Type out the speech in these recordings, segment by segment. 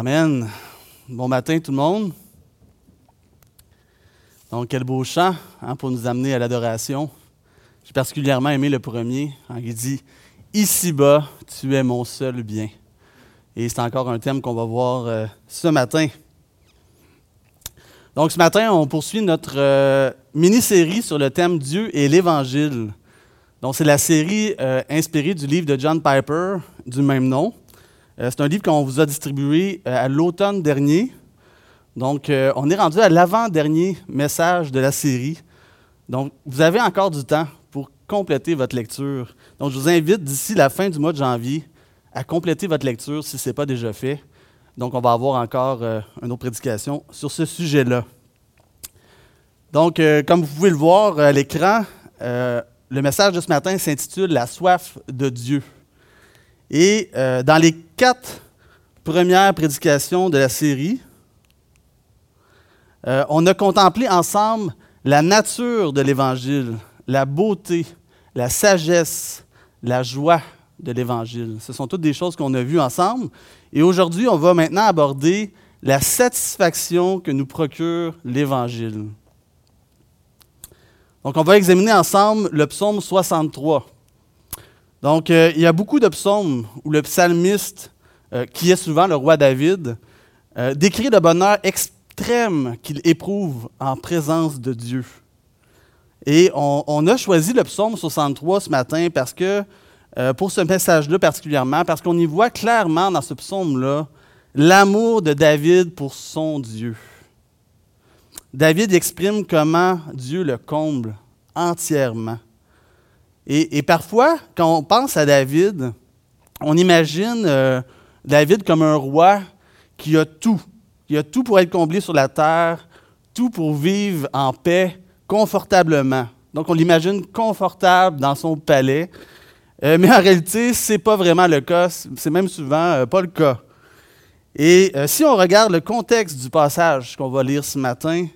Amen. Bon matin tout le monde. Donc, quel beau chant hein, pour nous amener à l'adoration. J'ai particulièrement aimé le premier. Hein, il dit Ici-bas, tu es mon seul bien. Et c'est encore un thème qu'on va voir euh, ce matin. Donc, ce matin, on poursuit notre euh, mini-série sur le thème Dieu et l'Évangile. Donc, c'est la série euh, inspirée du livre de John Piper du même nom. Euh, c'est un livre qu'on vous a distribué euh, à l'automne dernier. Donc, euh, on est rendu à l'avant-dernier message de la série. Donc, vous avez encore du temps pour compléter votre lecture. Donc, je vous invite d'ici la fin du mois de janvier à compléter votre lecture si ce n'est pas déjà fait. Donc, on va avoir encore une autre prédication sur ce sujet-là. Donc, comme vous pouvez le voir à l'écran, le message de ce matin s'intitule La soif de Dieu. Et dans les quatre premières prédications de la série, euh, on a contemplé ensemble la nature de l'Évangile, la beauté, la sagesse, la joie de l'Évangile. Ce sont toutes des choses qu'on a vues ensemble. Et aujourd'hui, on va maintenant aborder la satisfaction que nous procure l'Évangile. Donc, on va examiner ensemble le psaume 63. Donc, euh, il y a beaucoup de psaumes où le psalmiste, euh, qui est souvent le roi David, euh, décrit le bonheur extrême qu'il éprouve en présence de Dieu. Et on, a choisi le psaume 63 ce matin parce que, pour ce message-là particulièrement, parce qu'on y voit clairement dans ce psaume-là l'amour de David pour son Dieu. David exprime comment Dieu le comble entièrement. Et, parfois, quand on pense à David, on imagine euh, David comme un roi qui a tout. Il a tout pour être comblé sur la terre, tout pour vivre en paix, confortablement. Donc, on l'imagine confortable dans son palais. Euh, mais en réalité, ce n'est pas vraiment le cas. C'est même souvent euh, pas le cas. Et si on regarde le contexte du passage qu'on va lire ce matin,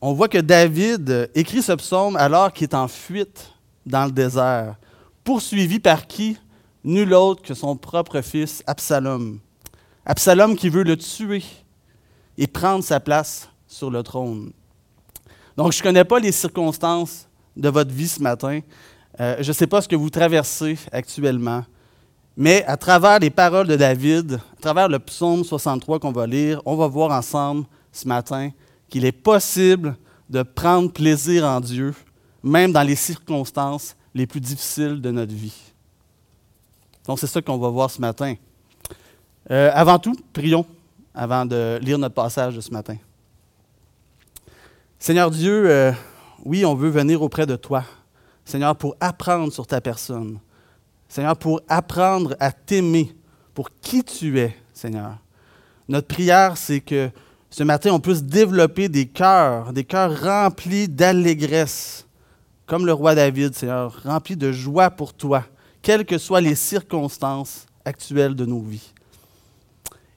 on voit que David écrit ce psaume alors qu'il est en fuite dans le désert, poursuivi par qui? Nul autre que son propre fils Absalom. Absalom qui veut le tuer et prendre sa place sur le trône. Donc, je ne connais pas les circonstances de votre vie ce matin. Euh, je ne sais pas ce que vous traversez actuellement. Mais à travers les paroles de David, à travers le psaume 63 qu'on va lire, on va voir ensemble ce matin qu'il est possible de prendre plaisir en Dieu même dans les circonstances les plus difficiles de notre vie. Donc, c'est ça qu'on va voir ce matin. Euh, avant tout, prions avant de lire notre passage de ce matin. Seigneur Dieu, euh, oui, on veut venir auprès de toi. Seigneur, pour apprendre sur ta personne. Seigneur, pour apprendre à t'aimer pour qui tu es, Seigneur. Notre prière, c'est que ce matin, on puisse développer des cœurs, des cœurs remplis d'allégresse, comme le roi David, Seigneur, rempli de joie pour toi, quelles que soient les circonstances actuelles de nos vies.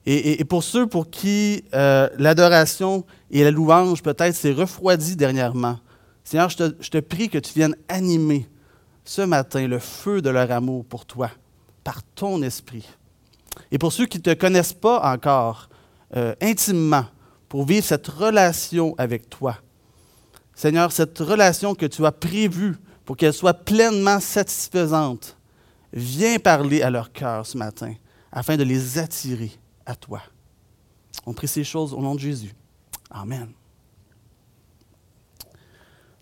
Et, pour ceux pour qui euh, l'adoration et la louange peut-être s'est refroidi dernièrement, Seigneur, je te, je te prie que tu viennes animer ce matin le feu de leur amour pour toi, par ton esprit. Et pour ceux qui ne te connaissent pas encore euh, intimement, pour vivre cette relation avec toi, Seigneur, cette relation que tu as prévue pour qu'elle soit pleinement satisfaisante, viens parler à leur cœur ce matin afin de les attirer à toi. On prie ces choses au nom de Jésus. Amen.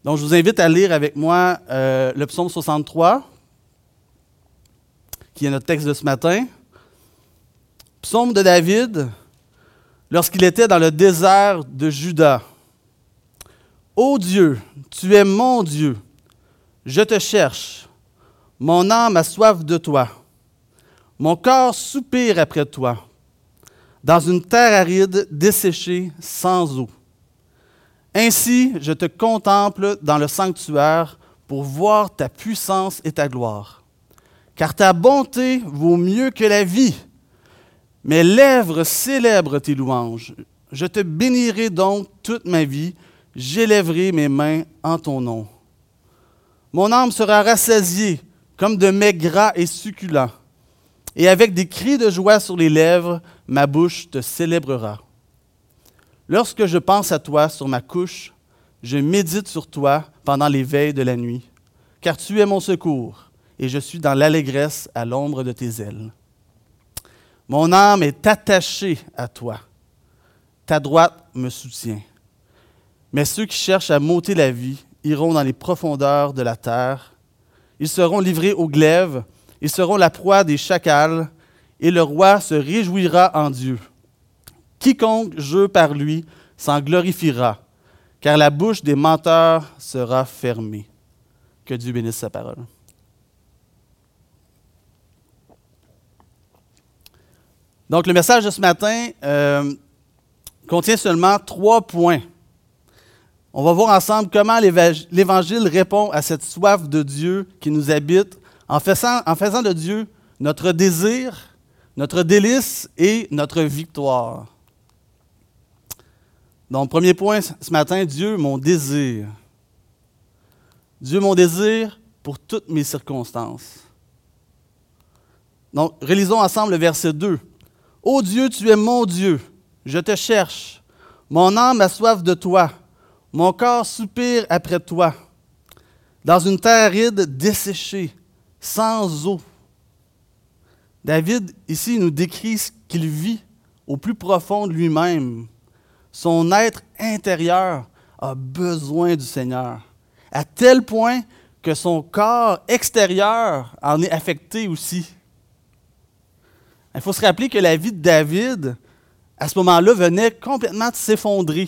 Donc, je vous invite à lire avec moi euh, le psaume 63, qui est notre texte de ce matin. Psaume de David, lorsqu'il était dans le désert de Juda. Ô Dieu, tu es mon Dieu, je te cherche. Mon âme a soif de toi. Mon corps soupire après toi, dans une terre aride, desséchée, sans eau. Ainsi, je te contemple dans le sanctuaire pour voir ta puissance et ta gloire. Car ta bonté vaut mieux que la vie. Mes lèvres célèbrent tes louanges. Je te bénirai donc toute ma vie j'élèverai mes mains en ton nom. Mon âme sera rassasiée comme de mets gras et succulents. et avec des cris de joie sur les lèvres, ma bouche te célébrera. Lorsque je pense à toi sur ma couche, je médite sur toi pendant les veilles de la nuit, car tu es mon secours, et je suis dans l'allégresse à l'ombre de tes ailes. Mon âme est attachée à toi. Ta droite me soutient. Mais ceux qui cherchent à m'ôter la vie iront dans les profondeurs de la terre. Ils seront livrés aux glaives, ils seront la proie des chacals, et le roi se réjouira en Dieu. Quiconque joue par lui s'en glorifiera, car la bouche des menteurs sera fermée. Que Dieu bénisse sa parole. Donc le message de ce matin euh, contient seulement trois points. On va voir ensemble comment l'Évangile répond à cette soif de Dieu qui nous habite en faisant, de Dieu notre désir, notre délice et notre victoire. Donc, premier point ce matin, Dieu, mon désir. Dieu, mon désir pour toutes mes circonstances. Donc, relisons ensemble le verset 2. Ô Dieu, tu es mon Dieu, je te cherche. Mon âme a soif de toi. Mon corps soupire après toi. Dans une terre aride, desséchée, sans eau. David, ici, nous décrit ce qu'il vit au plus profond de lui-même. Son être intérieur a besoin du Seigneur, à tel point que son corps extérieur en est affecté aussi. Il faut se rappeler que la vie de David, à ce moment-là, venait complètement de s'effondrer.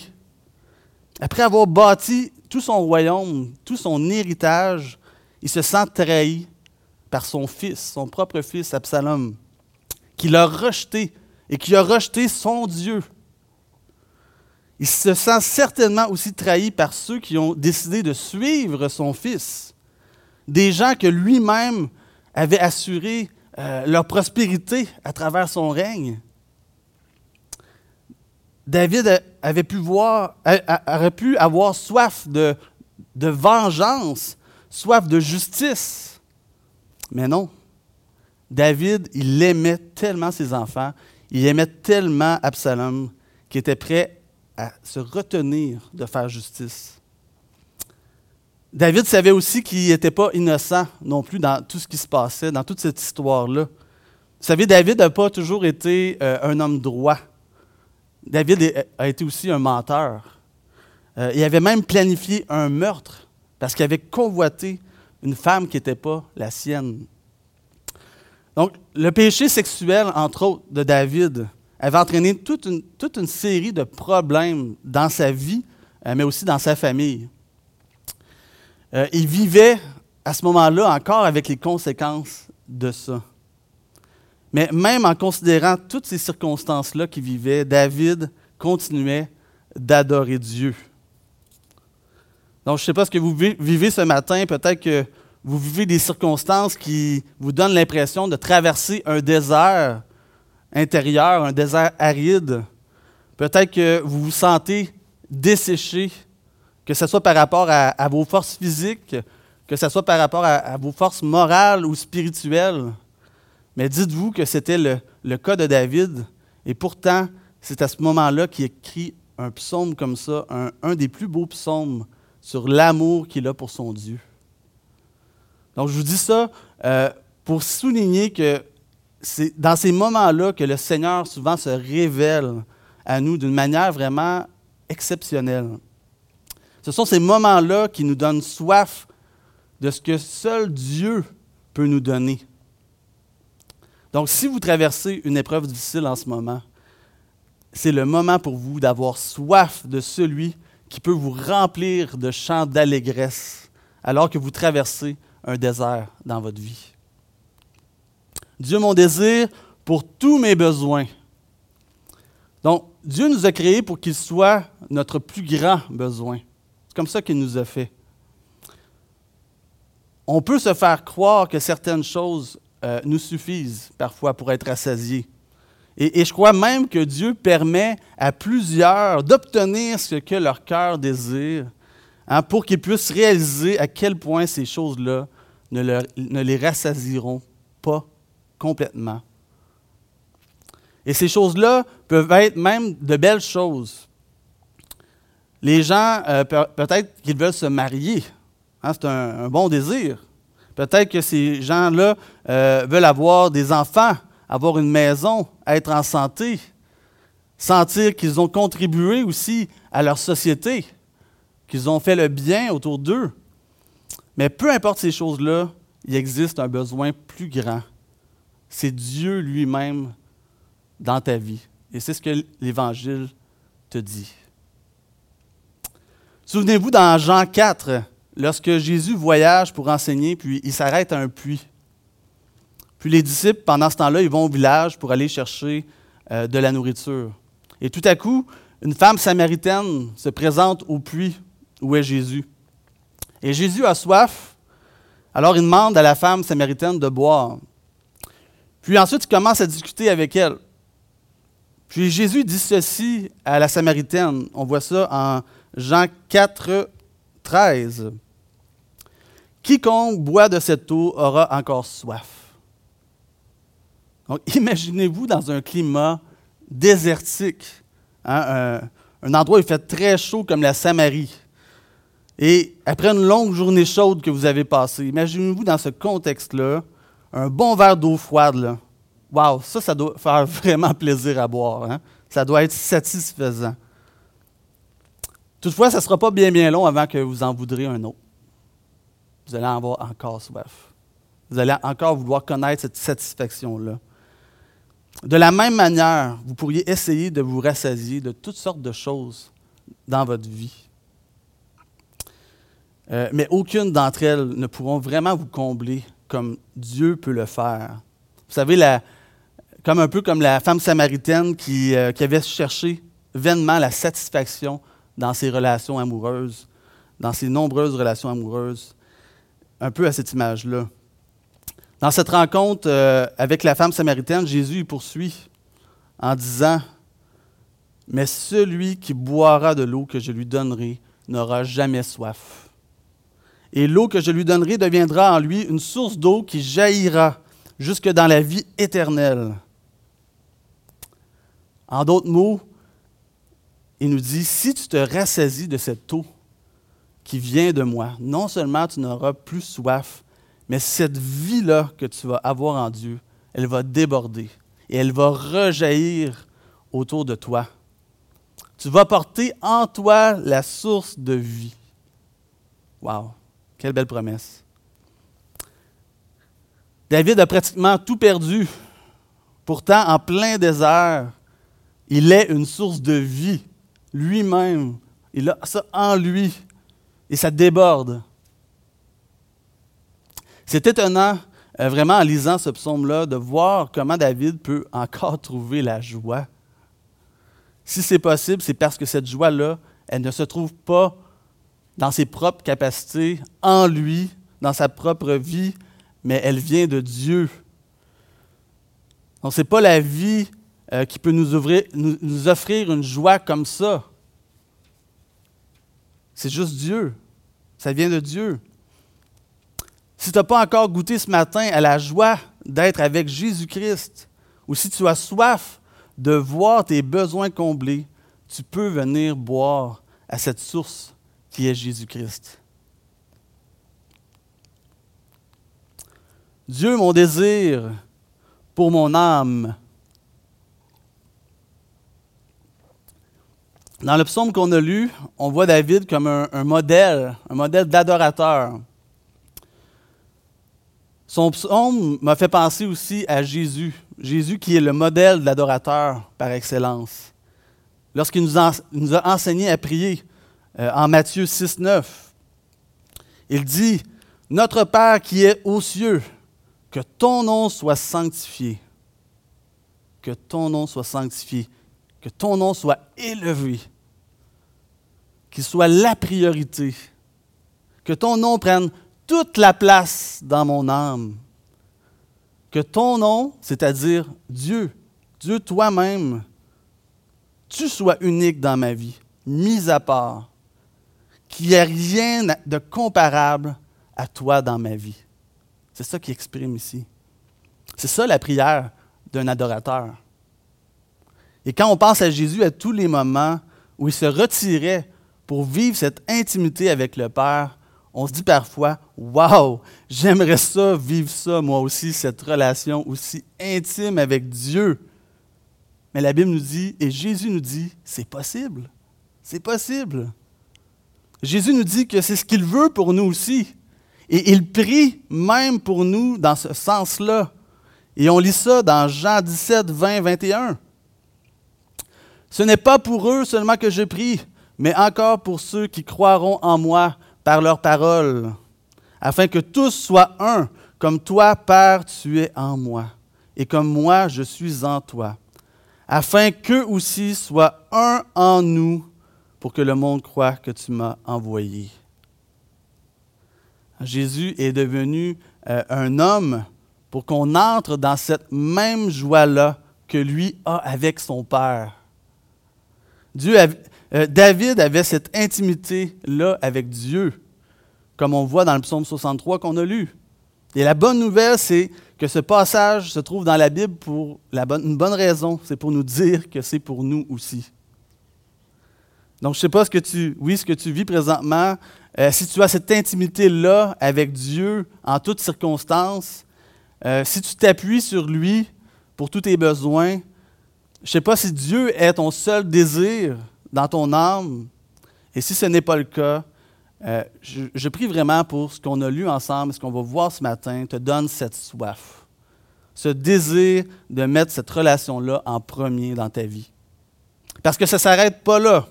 Après avoir bâti tout son royaume, tout son héritage, il se sent trahi par son fils, son propre fils Absalom, qui l'a rejeté et qui a rejeté son Dieu. Il se sent certainement aussi trahi par ceux qui ont décidé de suivre son fils, des gens que lui-même avait assuré euh, leur prospérité à travers son règne. David avait pu voir, aurait pu avoir soif de, vengeance, soif de justice. Mais non. David, il aimait tellement ses enfants, il aimait tellement Absalom qu'il était prêt à se retenir de faire justice. David savait aussi qu'il n'était pas innocent non plus dans tout ce qui se passait, dans toute cette histoire-là. Vous savez, David n'a pas toujours été euh, un homme droit. David a été aussi un menteur. Euh, il avait même planifié un meurtre parce qu'il avait convoité une femme qui n'était pas la sienne. Donc, le péché sexuel, entre autres, de David avait entraîné toute une, série de problèmes dans sa vie, euh, mais aussi dans sa famille. Euh, il vivait à ce moment-là encore avec les conséquences de ça. Mais même en considérant toutes ces circonstances-là qu'il vivait, David continuait d'adorer Dieu. Donc, je ne sais pas ce que vous vivez ce matin. Peut-être que vous vivez des circonstances qui vous donnent l'impression de traverser un désert intérieur, un désert aride. Peut-être que vous vous sentez desséché, que ce soit par rapport à, vos forces physiques, que ce soit par rapport à, vos forces morales ou spirituelles. Mais dites-vous que c'était le, le, cas de David, et pourtant, c'est à ce moment-là qu'il écrit un psaume comme ça, un, un des plus beaux psaumes sur l'amour qu'il a pour son Dieu. Donc, je vous dis ça euh, pour souligner que c'est dans ces moments-là que le Seigneur souvent se révèle à nous d'une manière vraiment exceptionnelle. Ce sont ces moments-là qui nous donnent soif de ce que seul Dieu peut nous donner. Donc, si vous traversez une épreuve difficile en ce moment, c'est le moment pour vous d'avoir soif de celui qui peut vous remplir de chants d'allégresse alors que vous traversez un désert dans votre vie. Dieu mon désir pour tous mes besoins. Donc, Dieu nous a créés pour qu'il soit notre plus grand besoin. C'est comme ça qu'il nous a fait. On peut se faire croire que certaines choses euh, nous suffisent parfois pour être rassasiés. Et, je crois même que Dieu permet à plusieurs d'obtenir ce que leur cœur désire hein, pour qu'ils puissent réaliser à quel point ces choses-là ne, les rassasieront pas complètement Et ces choses-là peuvent être même de belles choses. Les gens, euh, peut-être qu'ils veulent se marier. Hein, c'est un, bon désir. Peut-être que ces gens-là euh, veulent avoir des enfants, avoir une maison, être en santé, sentir qu'ils ont contribué aussi à leur société, qu'ils ont fait le bien autour d'eux. Mais peu importe ces choses-là, il existe un besoin plus grand. C'est Dieu lui-même dans ta vie. Et c'est ce que l'Évangile te dit. Souvenez-vous dans Jean 4, lorsque Jésus voyage pour enseigner, puis il s'arrête à un puits. Puis les disciples, pendant ce temps-là, ils vont au village pour aller chercher euh, de la nourriture. Et tout à coup, une femme samaritaine se présente au puits où est Jésus. Et Jésus a soif, alors il demande à la femme samaritaine de boire. Puis ensuite, il commence à discuter avec elle. Puis Jésus dit ceci à la Samaritaine. On voit ça en Jean 4, 13. Quiconque boit de cette eau aura encore soif. Donc, imaginez-vous dans un climat désertique, hein, un, endroit où il fait très chaud comme la Samarie. Et après une longue journée chaude que vous avez passée, imaginez-vous dans ce contexte-là, un bon verre d'eau froide, là, Wow, ça, ça doit faire vraiment plaisir à boire. Hein? Ça doit être satisfaisant. Toutefois, ça ne sera pas bien bien long avant que vous en voudrez un autre. Vous allez en avoir encore soif. Vous allez encore vouloir connaître cette satisfaction-là. De la même manière, vous pourriez essayer de vous rassasier de toutes sortes de choses dans votre vie. Euh, mais aucune d'entre elles ne pourront vraiment vous combler comme Dieu peut le faire. Vous savez, comme un peu comme la femme samaritaine euh, qui avait cherché vainement la satisfaction dans ses relations amoureuses, dans ses nombreuses relations amoureuses, un peu à cette image-là. Dans cette rencontre euh, avec la femme samaritaine, Jésus poursuit en disant, Mais celui qui boira de l'eau que je lui donnerai n'aura jamais soif. Et l'eau que je lui donnerai deviendra en lui une source d'eau qui jaillira jusque dans la vie éternelle. En d'autres mots, il nous dit, si tu te rassasies de cette eau qui vient de moi, non seulement tu n'auras plus soif, mais cette vie-là que tu vas avoir en Dieu, elle va déborder et elle va rejaillir autour de toi. Tu vas porter en toi la source de vie. Wow, quelle belle promesse. David a pratiquement tout perdu. Pourtant, en plein désert, il est une source de vie lui-même. Il a ça en lui et ça déborde. C'est étonnant, euh, vraiment en lisant ce psaume-là, de voir comment David peut encore trouver la joie. Si c'est possible, c'est parce que cette joie-là, elle ne se trouve pas dans ses propres capacités, en lui, dans sa propre vie, mais elle vient de Dieu. Donc, ce n'est pas la vie euh, qui peut nous, nous, offrir une joie comme ça. C'est juste Dieu. Ça vient de Dieu. Si tu n'as pas encore goûté ce matin à la joie d'être avec Jésus-Christ, ou si tu as soif de voir tes besoins comblés, tu peux venir boire à cette source qui est Jésus-Christ. Dieu, mon désir pour mon âme, Dans le psaume qu'on a lu, on voit David comme un, modèle, un modèle d'adorateur. Son psaume m'a fait penser aussi à Jésus, Jésus qui est le modèle de l'adorateur par excellence. Lorsqu'il nous, a enseigné à prier euh, en Matthieu 6, 9, il dit, Notre Père qui est aux cieux, que ton nom soit sanctifié, que ton nom soit sanctifié, que ton nom soit élevé qu'il soit la priorité. Que ton nom prenne toute la place dans mon âme. Que ton nom, c'est-à-dire Dieu, Dieu toi-même, tu sois unique dans ma vie, mis à part. Qu'il n'y ait rien de comparable à toi dans ma vie. C'est ça qu'il exprime ici. C'est ça la prière d'un adorateur. Et quand on pense à Jésus à tous les moments où il se retirait pour vivre cette intimité avec le Père, on se dit parfois, Waouh, j'aimerais ça, vivre ça, moi aussi, cette relation aussi intime avec Dieu. Mais la Bible nous dit, et Jésus nous dit, c'est possible. C'est possible. Jésus nous dit que c'est ce qu'il veut pour nous aussi. Et il prie même pour nous dans ce sens-là. Et on lit ça dans Jean 17, 20, 21. Ce n'est pas pour eux seulement que je prie, mais encore pour ceux qui croiront en moi par leur parole, afin que tous soient un, comme toi, Père, tu es en moi, et comme moi, je suis en toi, afin qu'eux aussi soient un en nous, pour que le monde croie que tu m'as envoyé. Jésus est devenu euh, un homme pour qu'on entre dans cette même joie-là que lui a avec son Père. Euh, David avait cette intimité-là avec Dieu, comme on voit dans le psaume 63 qu'on a lu. Et la bonne nouvelle, c'est que ce passage se trouve dans la Bible pour une bonne raison. C'est pour nous dire que c'est pour nous aussi. Donc, je ne sais pas ce que tu, oui, ce que tu vis présentement. Euh, si tu as cette intimité-là avec Dieu en toutes circonstances, euh, si tu t'appuies sur lui pour tous tes besoins, je ne sais pas si Dieu est ton seul désir dans ton âme. Et si ce n'est pas le cas, euh, je, prie vraiment pour ce qu'on a lu ensemble, ce qu'on va voir ce matin, te donne cette soif, ce désir de mettre cette relation-là en premier dans ta vie. Parce que ça ne s'arrête pas là.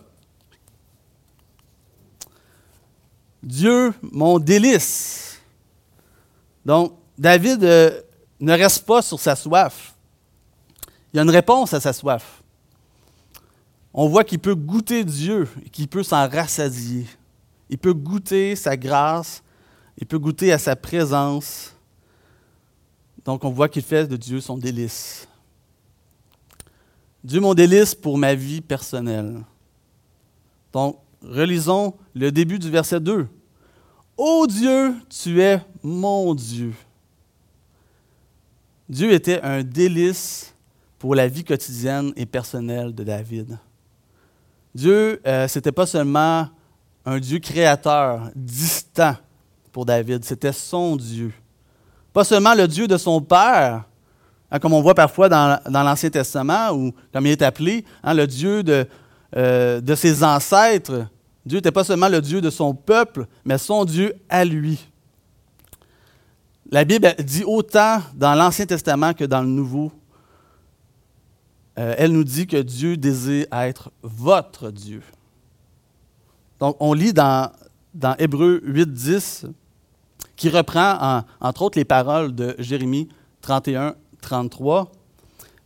Dieu, mon délice. Donc, David euh, ne reste pas sur sa soif. Il y a une réponse à sa soif. On voit qu'il peut goûter Dieu, qu'il peut s'en rassasier. Il peut goûter sa grâce, il peut goûter à sa présence. Donc on voit qu'il fait de Dieu son délice. Dieu mon délice pour ma vie personnelle. Donc relisons le début du verset 2. Ô Dieu, tu es mon Dieu. Dieu était un délice pour la vie quotidienne et personnelle de David. Dieu, euh, ce n'était pas seulement un Dieu créateur, distant pour David, c'était son Dieu. Pas seulement le Dieu de son père, hein, comme on voit parfois dans, l'Ancien Testament, ou comme il est appelé, hein, le Dieu de, euh, de ses ancêtres. Dieu n'était pas seulement le Dieu de son peuple, mais son Dieu à lui. La Bible dit autant dans l'Ancien Testament que dans le Nouveau euh, elle nous dit que Dieu désire être votre Dieu. Donc, on lit dans, dans Hébreu 8, 10, qui reprend, entre autres, les paroles de Jérémie 31, 33.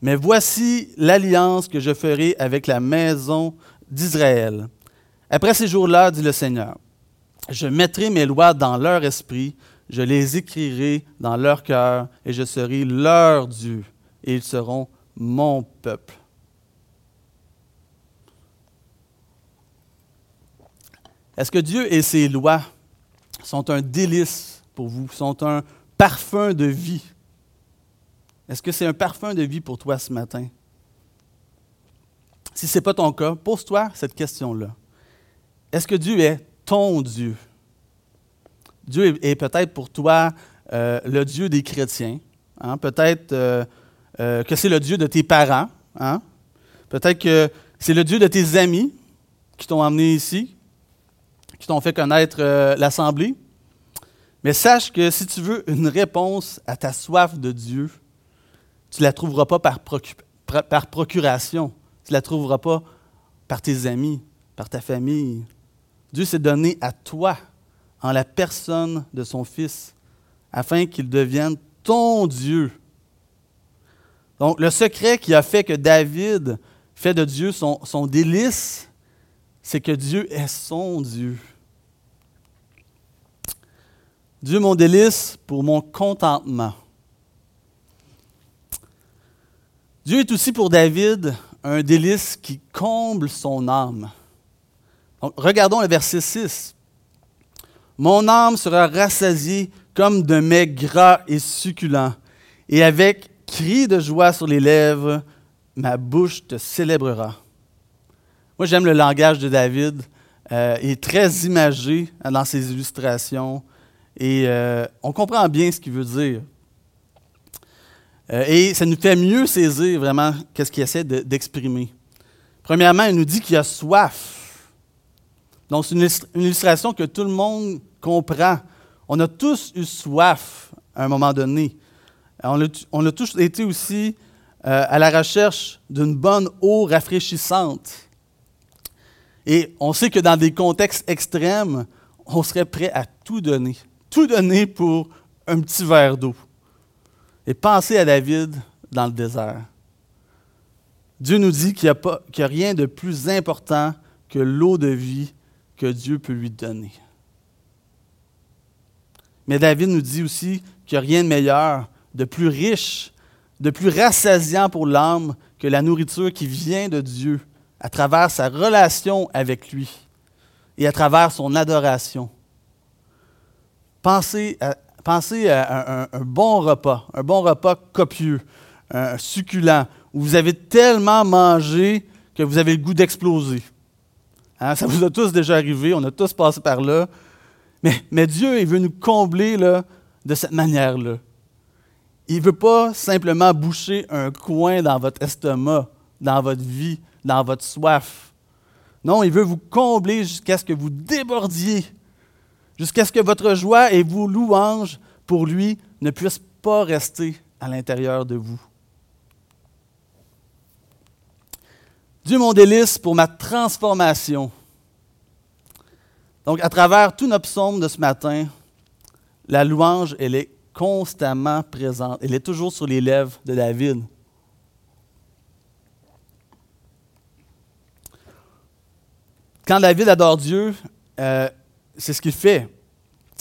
Mais voici l'alliance que je ferai avec la maison d'Israël. Après ces jours-là, dit le Seigneur, je mettrai mes lois dans leur esprit, je les écrirai dans leur cœur, et je serai leur Dieu, et ils seront mon peuple. Est-ce que Dieu et ses lois sont un délice pour vous, sont un parfum de vie? Est-ce que c'est un parfum de vie pour toi ce matin? Si ce n'est pas ton cas, pose-toi cette question-là. Est-ce que Dieu est ton Dieu? Dieu est, peut-être pour toi euh, le Dieu des chrétiens. Hein? Peut-être euh, euh, que c'est le Dieu de tes parents. Hein? Peut-être que c'est le Dieu de tes amis qui t'ont emmené ici, qui t'ont fait connaître euh, l'Assemblée. Mais sache que si tu veux une réponse à ta soif de Dieu, tu ne la trouveras pas par, par procuration. Tu ne la trouveras pas par tes amis, par ta famille. Dieu s'est donné à toi en la personne de son Fils, afin qu'il devienne ton Dieu. Donc, le secret qui a fait que David fait de Dieu son, délice, c'est que Dieu est son Dieu. Dieu mon délice pour mon contentement. Dieu est aussi pour David un délice qui comble son âme. Donc, regardons le verset 6. Mon âme sera rassasiée comme de mets gras et succulents, et avec cri de joie sur les lèvres, ma bouche te célébrera. Moi, j'aime le langage de David. Euh, il est très imagé dans ses illustrations et euh, on comprend bien ce qu'il veut dire. Euh, et ça nous fait mieux saisir vraiment qu'est-ce qu'il essaie d'exprimer. Premièrement, il nous dit qu'il a soif. Donc, c'est une, illustration que tout le monde comprend. On a tous eu soif à un moment donné. On a, tous été aussi à la recherche d'une bonne eau rafraîchissante. Et on sait que dans des contextes extrêmes, on serait prêt à tout donner. Tout donner pour un petit verre d'eau. Et pensez à David dans le désert. Dieu nous dit qu'il n'y a, a, rien de plus important que l'eau de vie que Dieu peut lui donner. Mais David nous dit aussi qu'il n'y a rien de meilleur, de plus riche, de plus rassasiant pour l'âme que la nourriture qui vient de Dieu à travers sa relation avec lui et à travers son adoration. Pensez à, à un, bon repas, un bon repas copieux, un succulent, où vous avez tellement mangé que vous avez le goût d'exploser. Hein, ça vous a tous déjà arrivé, on a tous passé par là. Mais, Dieu, il veut nous combler là, de cette manière-là. Il ne veut pas simplement boucher un coin dans votre estomac, dans votre vie, dans votre soif. Non, il veut vous combler jusqu'à ce que vous débordiez, jusqu'à ce que votre joie et vos louanges pour lui ne puissent pas rester à l'intérieur de vous. Dieu mon délice pour ma transformation. Donc, à travers tout notre psaume de ce matin, la louange, elle est constamment présente. Elle est toujours sur les lèvres de David. Quand David adore Dieu, euh, c'est ce qu'il fait.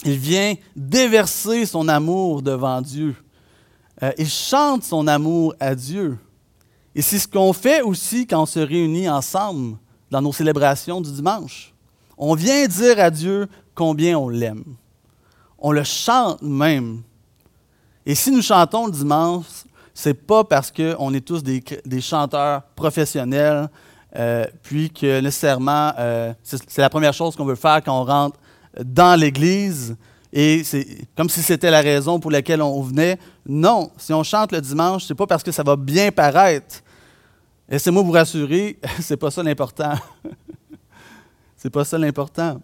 Il vient déverser son amour devant Dieu. Euh, il chante son amour à Dieu. Et c'est ce qu'on fait aussi quand on se réunit ensemble dans nos célébrations du dimanche. On vient dire à Dieu combien on l'aime. On le chante même. Et si nous chantons le dimanche, c'est pas parce qu'on est tous des, chanteurs professionnels, euh, puis que nécessairement, euh, c'est la première chose qu'on veut faire quand on rentre dans l'Église, et c'est comme si c'était la raison pour laquelle on venait. Non, si on chante le dimanche, c'est pas parce que ça va bien paraître. Laissez-moi vous rassurer, c'est pas ça l'important. c'est pas ça l'important.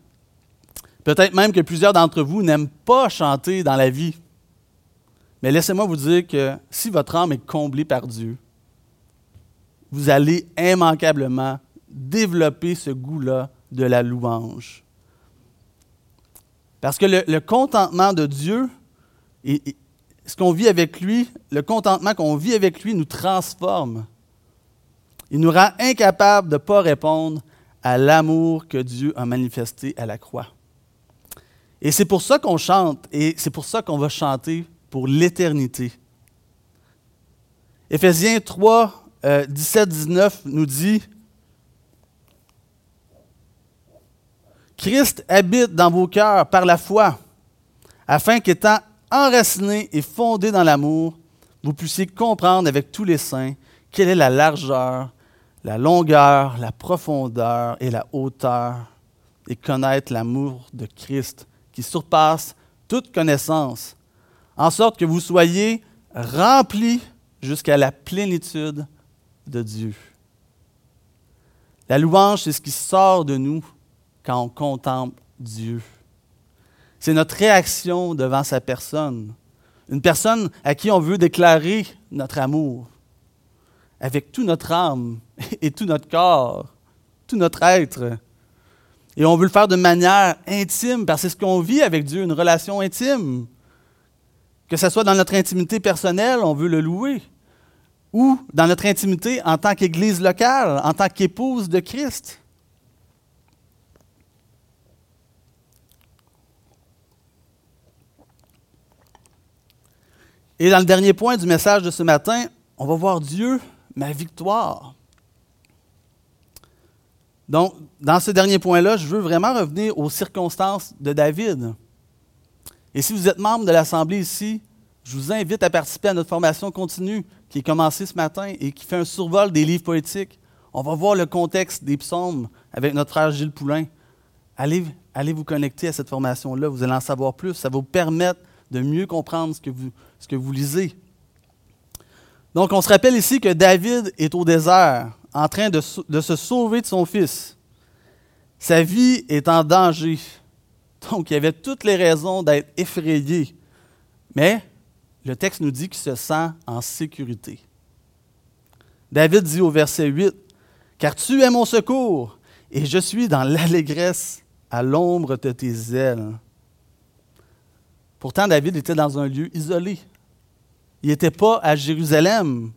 Peut-être même que plusieurs d'entre vous n'aiment pas chanter dans la vie. Mais laissez-moi vous dire que si votre âme est comblée par Dieu, vous allez immanquablement développer ce goût-là de la louange. Parce que le, contentement de Dieu, et, ce qu'on vit avec lui, le contentement qu'on vit avec lui nous transforme. Il nous rend incapables de ne pas répondre à l'amour que Dieu a manifesté à la croix. Et c'est pour ça qu'on chante, et c'est pour ça qu'on va chanter pour l'éternité. Éphésiens 3, 17-19 euh, nous dit Christ habite dans vos cœurs par la foi, afin qu'étant enraciné et fondé dans l'amour, vous puissiez comprendre avec tous les saints quelle est la largeur, la longueur, la profondeur et la hauteur, et connaître l'amour de Christ qui surpasse toute connaissance, en sorte que vous soyez remplis jusqu'à la plénitude de Dieu. La louange, c'est ce qui sort de nous quand on contemple Dieu. C'est notre réaction devant sa personne. Une personne à qui on veut déclarer notre amour avec toute notre âme et tout notre corps, tout notre être. Et on veut le faire de manière intime, parce que c'est ce qu'on vit avec Dieu, une relation intime. Que ce soit dans notre intimité personnelle, on veut le louer ou dans notre intimité en tant qu'Église locale, en tant qu'épouse de Christ. Et dans le dernier point du message de ce matin, on va voir Dieu, ma victoire. Donc, dans ce dernier point-là, je veux vraiment revenir aux circonstances de David. Et si vous êtes membre de l'Assemblée ici, je vous invite à participer à notre formation continue qui est commencée ce matin et qui fait un survol des livres poétiques. On va voir le contexte des psaumes avec notre frère Gilles Poulain. Allez, vous connecter à cette formation-là, vous allez en savoir plus. Ça va vous permettre de mieux comprendre ce que vous, lisez. Donc, on se rappelle ici que David est au désert, en train de se sauver de son fils. Sa vie est en danger. Donc, il avait toutes les raisons d'être effrayé. Mais le texte nous dit qu'il se sent en sécurité. David dit au verset 8, Car tu es mon secours, et je suis dans l'allégresse à l'ombre de tes ailes. Pourtant, David était dans un lieu isolé. Il n'était pas à Jérusalem.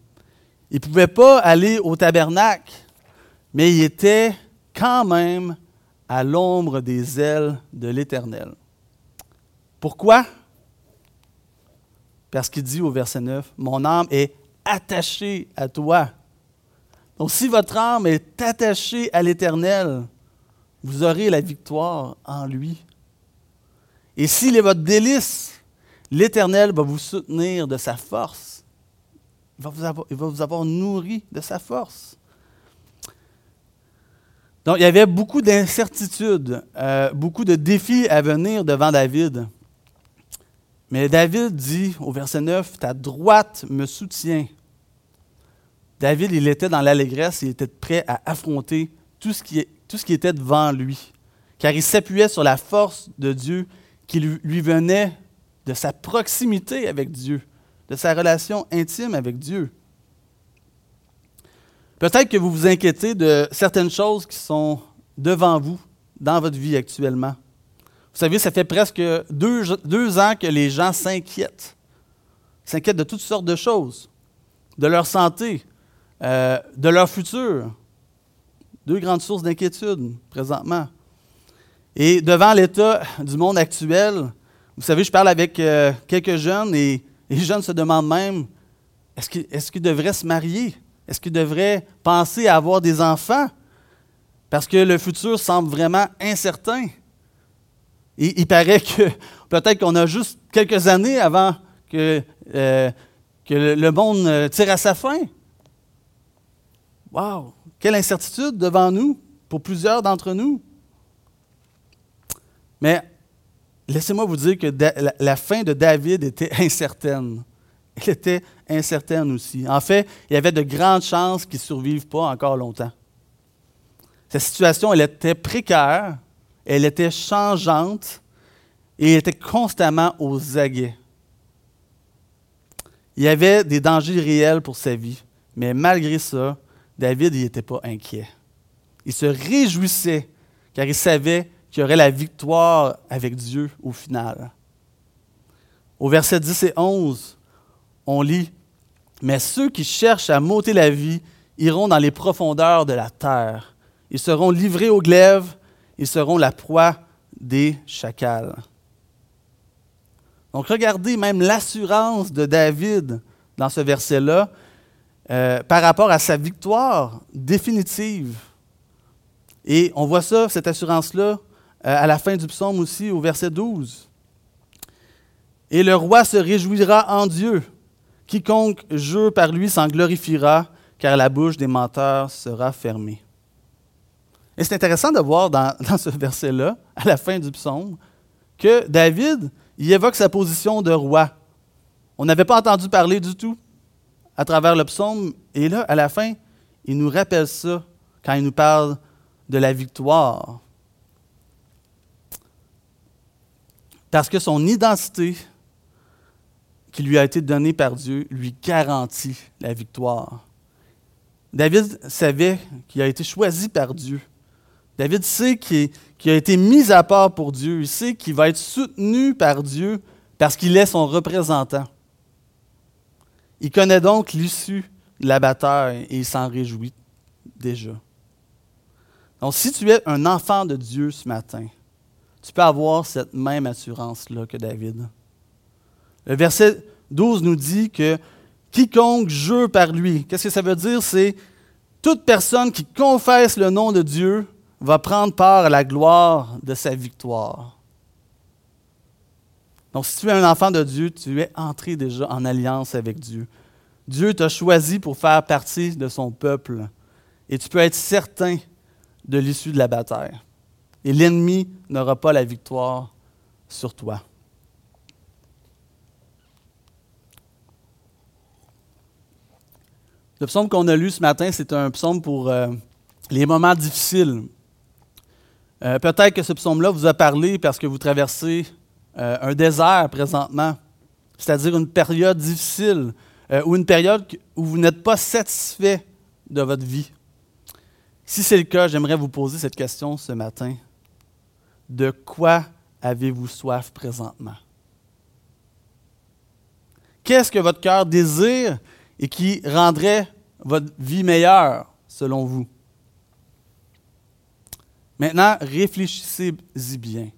Il ne pouvait pas aller au tabernacle, mais il était quand même à l'ombre des ailes de l'Éternel. Pourquoi? Parce qu'il dit au verset 9, Mon âme est attachée à toi. Donc si votre âme est attachée à l'Éternel, vous aurez la victoire en lui. Et s'il est votre délice, l'Éternel va vous soutenir de sa force. Il va vous avoir, il va vous avoir nourri de sa force. Donc, il y avait beaucoup d'incertitudes, euh, beaucoup de défis à venir devant David. Mais David dit au verset 9, Ta droite me soutient. David, il était dans l'allégresse, il était prêt à affronter tout ce qui, tout ce qui était devant lui, car il s'appuyait sur la force de Dieu qui lui venait de sa proximité avec Dieu, de sa relation intime avec Dieu. Peut-être que vous vous inquiétez de certaines choses qui sont devant vous dans votre vie actuellement. Vous savez, ça fait presque deux, ans que les gens s'inquiètent. S'inquiètent de toutes sortes de choses, de leur santé, euh, de leur futur. Deux grandes sources d'inquiétude présentement. Et devant l'état du monde actuel, vous savez, je parle avec euh, quelques jeunes et les jeunes se demandent même, est-ce qu'ils devraient se marier? Est-ce qu'ils devraient penser à avoir des enfants? Parce que le futur semble vraiment incertain. Il paraît que peut-être qu'on a juste quelques années avant que, euh, le monde euh, tire à sa fin. Wow! Quelle incertitude devant nous pour plusieurs d'entre nous. Mais laissez-moi vous dire que la fin de David était incertaine. Elle était incertaine aussi. En fait, il y avait de grandes chances qu'il ne survive pas encore longtemps. Sa situation, elle était précaire, elle était changeante et il était constamment aux aguets. Il y avait des dangers réels pour sa vie, mais malgré ça, David n'était pas inquiet. Il se réjouissait car il savait qu'il y aurait la victoire avec Dieu au final. Au verset 10 et 11, on lit Mais ceux qui cherchent à m'ôter la vie iront dans les profondeurs de la terre. Ils seront livrés aux glaives, ils seront la proie des chacals. Donc regardez même l'assurance de David dans ce verset-là euh, par rapport à sa victoire définitive. Et on voit ça, cette assurance-là, euh, à la fin du psaume aussi, au verset 12. Et le roi se réjouira en Dieu. Quiconque jure par lui s'en glorifiera, car la bouche des menteurs sera fermée. Et c'est intéressant de voir dans, ce verset-là, à la fin du psaume, que David, il évoque sa position de roi. On n'avait pas entendu parler du tout à travers le psaume. Et là, à la fin, il nous rappelle ça quand il nous parle de la victoire. Parce que son identité qui lui a été donnée par Dieu lui garantit la victoire. David savait qu'il a été choisi par Dieu. David sait qu'il a été mis à part pour Dieu. Il sait qu'il va être soutenu par Dieu parce qu'il est son représentant. Il connaît donc l'issue de la bataille et il s'en réjouit déjà. Donc, si tu es un enfant de Dieu ce matin, tu peux avoir cette même assurance-là que David. Le verset 12 nous dit que quiconque jure par lui, qu'est-ce que ça veut dire? C'est toute personne qui confesse le nom de Dieu va prendre part à la gloire de sa victoire. Donc, si tu es un enfant de Dieu, tu es entré déjà en alliance avec Dieu. Dieu t'a choisi pour faire partie de son peuple. Et tu peux être certain de l'issue de la bataille. Et l'ennemi n'aura pas la victoire sur toi. Le psaume qu'on a lu ce matin, c'est un psaume pour euh, les moments difficiles. Euh, peut-être que ce psaume-là vous a parlé parce que vous traversez euh, un désert présentement, c'est-à-dire une période difficile ou une période où vous n'êtes pas satisfait de votre vie. Si c'est le cas, j'aimerais vous poser cette question ce matin. De quoi avez-vous soif présentement? Qu'est-ce que votre cœur désire et qui rendrait votre vie meilleure selon vous? Maintenant, réfléchissez-y bien.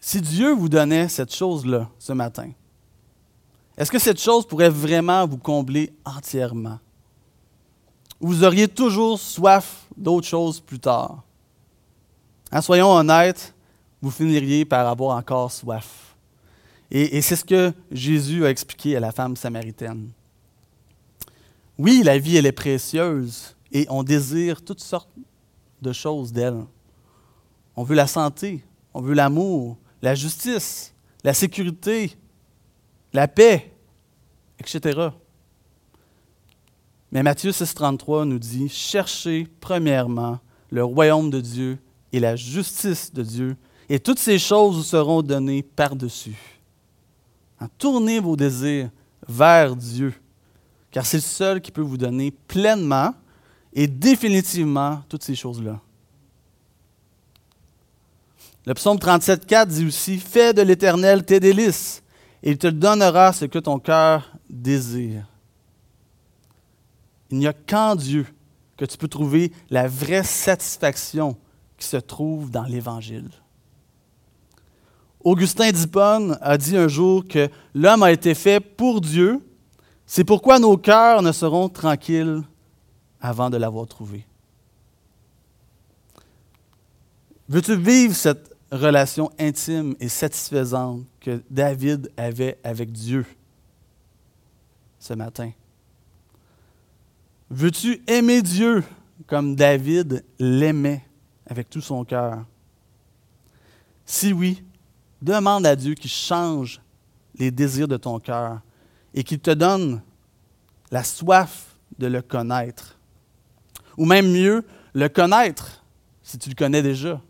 Si Dieu vous donnait cette chose-là ce matin, est-ce que cette chose pourrait vraiment vous combler entièrement? Vous auriez toujours soif d'autre chose plus tard? Hein, soyons honnêtes, vous finiriez par avoir encore soif. Et, c'est ce que Jésus a expliqué à la femme samaritaine. Oui, la vie, elle est précieuse et on désire toutes sortes de choses d'elle. On veut la santé, on veut l'amour, la justice, la sécurité, la paix, etc. Mais Matthieu 6,33 nous dit Cherchez premièrement le royaume de Dieu et la justice de Dieu, et toutes ces choses vous seront données par-dessus. Tournez vos désirs vers Dieu, car c'est le seul qui peut vous donner pleinement et définitivement toutes ces choses-là. Le psaume 37,4 dit aussi Fais de l'Éternel tes délices, et il te donnera ce que ton cœur désire. Il n'y a qu'en Dieu que tu peux trouver la vraie satisfaction qui se trouve dans l'Évangile. Augustin d'Hippone a dit un jour que l'homme a été fait pour Dieu, c'est pourquoi nos cœurs ne seront tranquilles avant de l'avoir trouvé. Veux-tu vivre cette relation intime et satisfaisante que David avait avec Dieu ce matin? Veux-tu aimer Dieu comme David l'aimait avec tout son cœur? Si oui, Demande à Dieu qu'il change les désirs de ton cœur et qu'il te donne la soif de le connaître. Ou même mieux, le connaître si tu le connais déjà.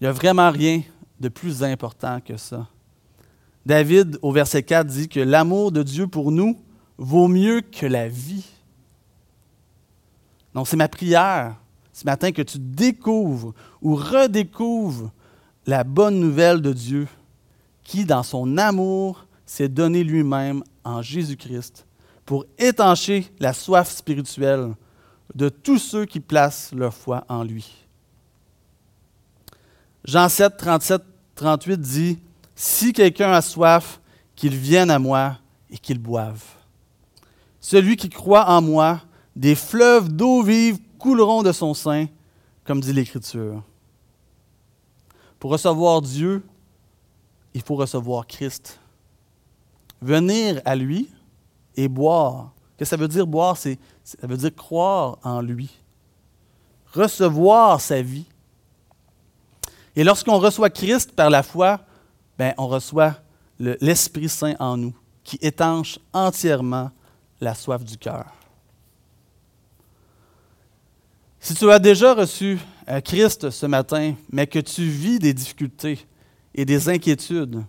Il n'y a vraiment rien de plus important que ça. David, au verset 4, dit que l'amour de Dieu pour nous vaut mieux que la vie. Donc, c'est ma prière ce matin que tu découvres ou redécouvres la bonne nouvelle de Dieu qui, dans son amour, s'est donné lui-même en Jésus-Christ pour étancher la soif spirituelle de tous ceux qui placent leur foi en lui. Jean 7, 37, 38 dit, Si quelqu'un a soif, qu'il vienne à moi et qu'il boive. Celui qui croit en moi, des fleuves d'eau vive couleront de son sein, comme dit l'Écriture. Pour recevoir Dieu, il faut recevoir Christ. Venir à lui et boire. Qu'est-ce que ça veut dire boire? ça veut dire croire en lui. Recevoir sa vie. Et lorsqu'on reçoit Christ par la foi, ben, on reçoit l'Esprit Saint en nous, qui étanche entièrement la soif du cœur. Si tu as déjà reçu euh, Christ ce matin, mais que tu vis des difficultés et des inquiétudes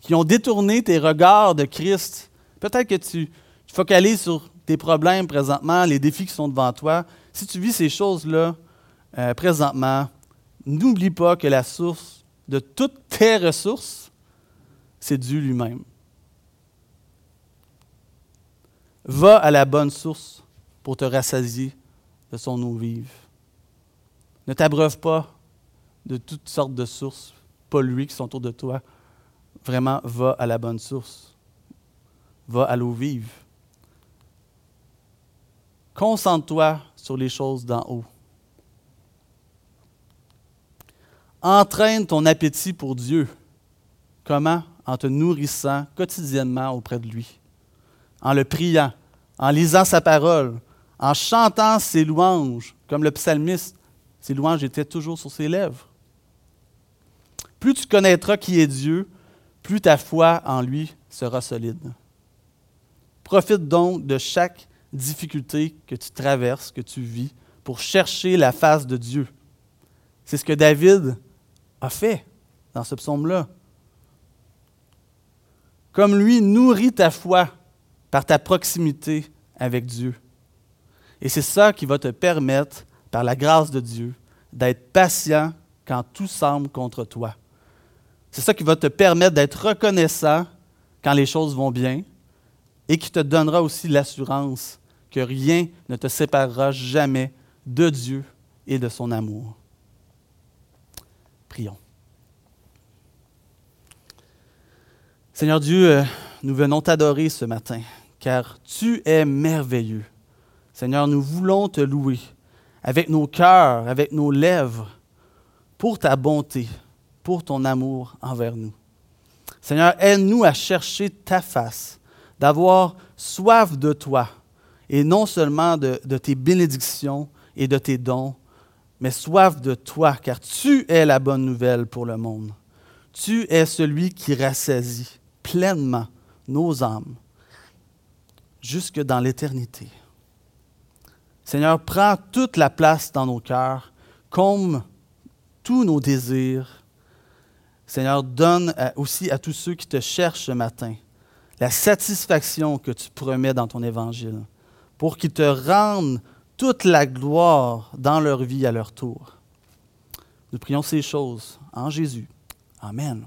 qui ont détourné tes regards de Christ, peut-être que tu, focalises sur tes problèmes présentement, les défis qui sont devant toi. Si tu vis ces choses-là euh, présentement, n'oublie pas que la source de toutes tes ressources, c'est Dieu lui-même. Va à la bonne source pour te rassasier de son eau. Ne t'abreuve pas de toutes sortes de sources polluées qui sont autour de toi. Vraiment, va à la bonne source. Va à l'eau vive. Concentre-toi sur les choses d'en haut. entraîne ton appétit pour Dieu. Comment? En te nourrissant quotidiennement auprès de lui, en le priant, en lisant sa parole, en chantant ses louanges, comme le psalmiste, ses louanges étaient toujours sur ses lèvres. Plus tu connaîtras qui est Dieu, plus ta foi en lui sera solide. Profite donc de chaque difficulté que tu traverses, que tu vis, pour chercher la face de Dieu. C'est ce que David a fait dans ce psaume-là. Comme lui, nourris ta foi par ta proximité avec Dieu. Et c'est ça qui va te permettre, par la grâce de Dieu, d'être patient quand tout semble contre toi. C'est ça qui va te permettre d'être reconnaissant quand les choses vont bien et qui te donnera aussi l'assurance que rien ne te séparera jamais de Dieu et de son amour. Prions. Seigneur Dieu, euh, nous venons t'adorer ce matin, car tu es merveilleux. Seigneur, nous voulons te louer avec nos cœurs, avec nos lèvres, pour ta bonté, pour ton amour envers nous. Seigneur, aide-nous à chercher ta face, d'avoir soif de toi, et non seulement de, tes bénédictions et de tes dons, mais soif de toi, car tu es la bonne nouvelle pour le monde. Tu es celui qui rassasie pleinement nos âmes jusque dans l'éternité. Seigneur, prends toute la place dans nos cœurs, comme tous nos désirs. Seigneur, donne aussi à tous ceux qui te cherchent ce matin la satisfaction que tu promets dans ton évangile, pour qu'ils te rendent toute la gloire dans leur vie à leur tour. Nous prions ces choses en Jésus. Amen.